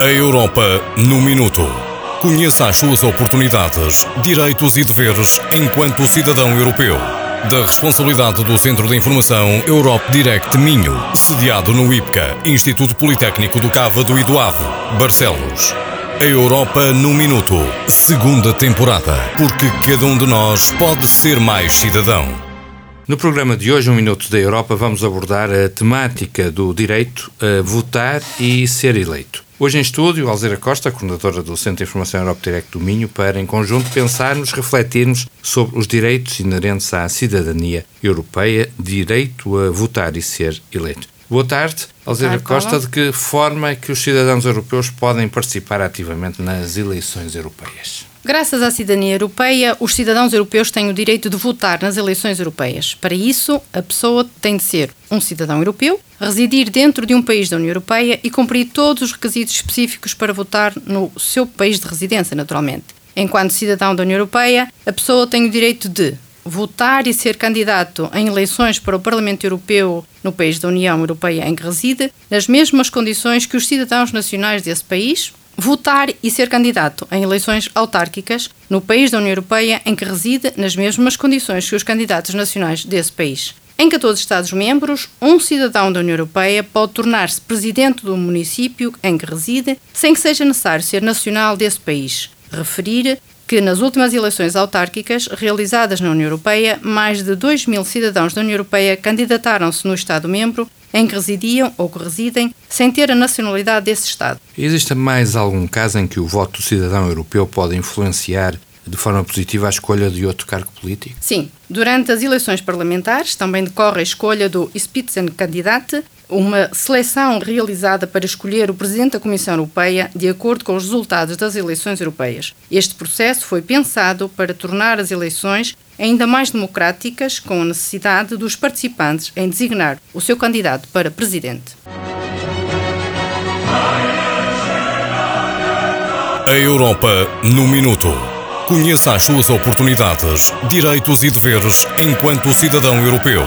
A Europa no Minuto. Conheça as suas oportunidades, direitos e deveres enquanto cidadão europeu. Da responsabilidade do Centro de Informação Europe Direct Minho, sediado no IPCA, Instituto Politécnico do e do Ave, Barcelos. A Europa no Minuto, segunda temporada. Porque cada um de nós pode ser mais cidadão. No programa de hoje, Um Minuto da Europa, vamos abordar a temática do direito a votar e ser eleito. Hoje em estúdio, Alzira Costa, coordenadora do Centro de Informação Europa Direct do Minho, para, em conjunto, pensarmos, refletirmos sobre os direitos inerentes à cidadania europeia, direito a votar e ser eleito. Boa tarde, Alzira Costa. De que forma é que os cidadãos europeus podem participar ativamente nas eleições europeias? Graças à cidadania europeia, os cidadãos europeus têm o direito de votar nas eleições europeias. Para isso, a pessoa tem de ser um cidadão europeu, residir dentro de um país da União Europeia e cumprir todos os requisitos específicos para votar no seu país de residência, naturalmente. Enquanto cidadão da União Europeia, a pessoa tem o direito de votar e ser candidato em eleições para o Parlamento Europeu no país da União Europeia em que reside, nas mesmas condições que os cidadãos nacionais desse país, votar e ser candidato em eleições autárquicas no país da União Europeia em que reside, nas mesmas condições que os candidatos nacionais desse país. Em 14 Estados-membros, um cidadão da União Europeia pode tornar-se presidente do município em que reside, sem que seja necessário ser nacional desse país. Referir que nas últimas eleições autárquicas realizadas na União Europeia, mais de 2 mil cidadãos da União Europeia candidataram-se no Estado-membro em que residiam ou que residem sem ter a nacionalidade desse Estado. Existe mais algum caso em que o voto do cidadão europeu pode influenciar de forma positiva a escolha de outro cargo político? Sim. Durante as eleições parlamentares também decorre a escolha do Spitzenkandidat, uma seleção realizada para escolher o Presidente da Comissão Europeia de acordo com os resultados das eleições europeias. Este processo foi pensado para tornar as eleições ainda mais democráticas, com a necessidade dos participantes em designar o seu candidato para Presidente. A Europa no Minuto. Conheça as suas oportunidades, direitos e deveres enquanto cidadão europeu.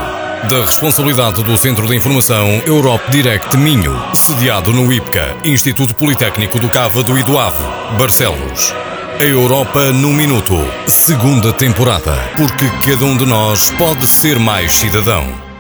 Da responsabilidade do Centro de Informação Europe Direct Minho, sediado no IPCA, Instituto Politécnico do Cávado e do Ave, Barcelos. A Europa no Minuto, segunda temporada. Porque cada um de nós pode ser mais cidadão.